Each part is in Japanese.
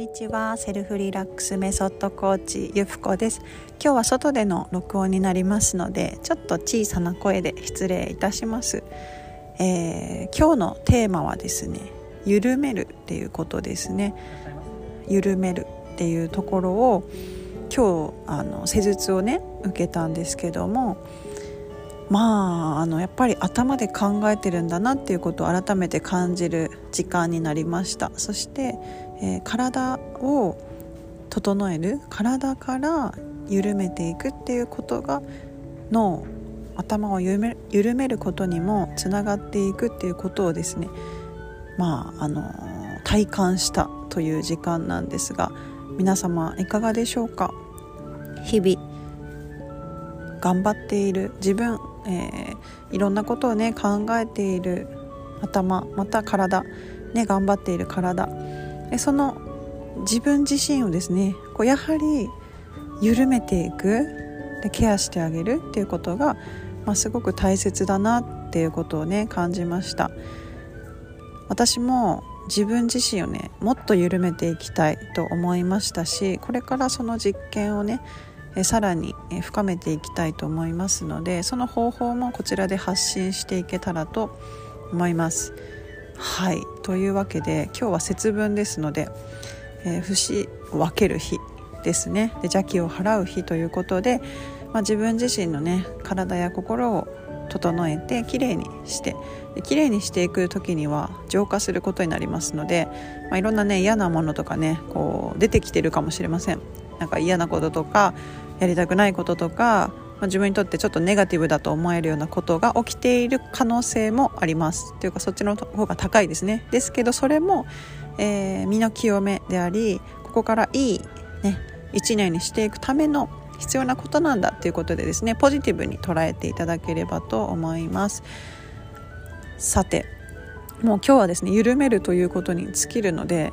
にちは。セルフリラックスメソッドコーチゆふこです。今日は外での録音になりますのでちょっと小さな声で失礼いたします、えー、今日のテーマはですね緩めるっていうことですね。緩めるっていうところを今日あの施術をね受けたんですけどもまああのやっぱり頭で考えてるんだなっていうことを改めて感じる時間になりました。そして、えー、体を整える体から緩めていくっていうことが脳頭を緩め緩めることにもつながっていくっていうことをですねまああの体感したという時間なんですが皆様いかがでしょうか？日々頑張っている自分えー、いろんなことをね考えている頭また体、ね、頑張っている体。その自分自身をですねこうやはり緩めていくでケアしてあげるっていうことが、まあ、すごく大切だなっていうことをね感じました私も自分自身をねもっと緩めていきたいと思いましたしこれからその実験をねさらに深めていきたいと思いますのでその方法もこちらで発信していけたらと思います。はい。というわけで今日は節分ですので、えー、節を分ける日ですね。で邪気を払う日ということで、まあ、自分自身のね体や心を整えてきれいにしてきれいにしていく時には浄化することになりますので、まあ、いろんなね嫌なものとかねこう出てきてるかもしれません。なんか嫌なこととかやりたくないこととか、まあ、自分にとってちょっとネガティブだと思えるようなことが起きている可能性もあります。というかそっちの方が高いですね。ですけどそれも、えー、身の清めでありここからいい、ね、1年にしていくための必要なことなんだということでですねポジティブに捉えていただければと思います。さてもう今日はですね緩めるということに尽きるので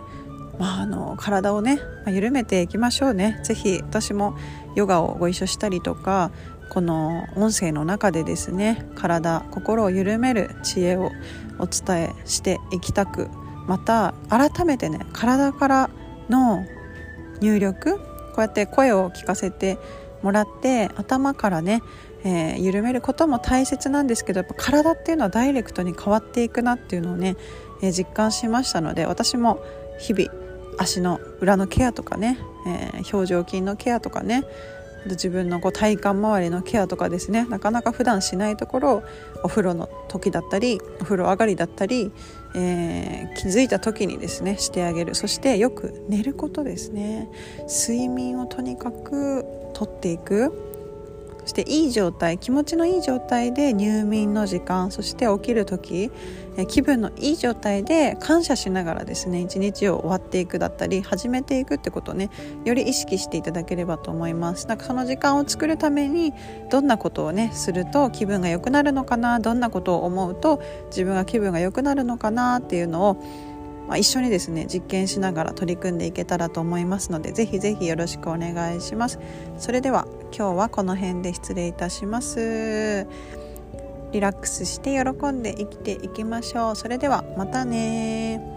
まあ、あの体をね、ま緩めていきましょうね。是非私もヨガをご一緒したりとかこの音声の中でですね体心を緩める知恵をお伝えしていきたくまた改めてね体からの入力こうやって声を聞かせてもらって頭からね、えー、緩めることも大切なんですけどやっぱ体っていうのはダイレクトに変わっていくなっていうのをね、えー、実感しましたので私も日々足の裏のケアとかね、えー、表情筋のケアとかね自分のこう体幹周りのケアとかですね。なかなか普段しないところをお風呂の時だったりお風呂上がりだったり、えー、気づいた時にですねしてあげる。そしてよく寝ることですね。睡眠をとにかくとっていく。そしていい状態気持ちのいい状態で入眠の時間そして起きる時気分のいい状態で感謝しながらですね一日を終わっていくだったり始めていくってことをねより意識していただければと思います。なんかその時間を作るためにどんなことをねすると気分が良くなるのかなどんなことを思うと自分が気分が良くなるのかなっていうのをまあ、一緒にですね実験しながら取り組んでいけたらと思いますのでぜひぜひよろしくお願いします。それでは今日はこの辺で失礼いたします。リラックスして喜んで生きていきましょう。それではまたね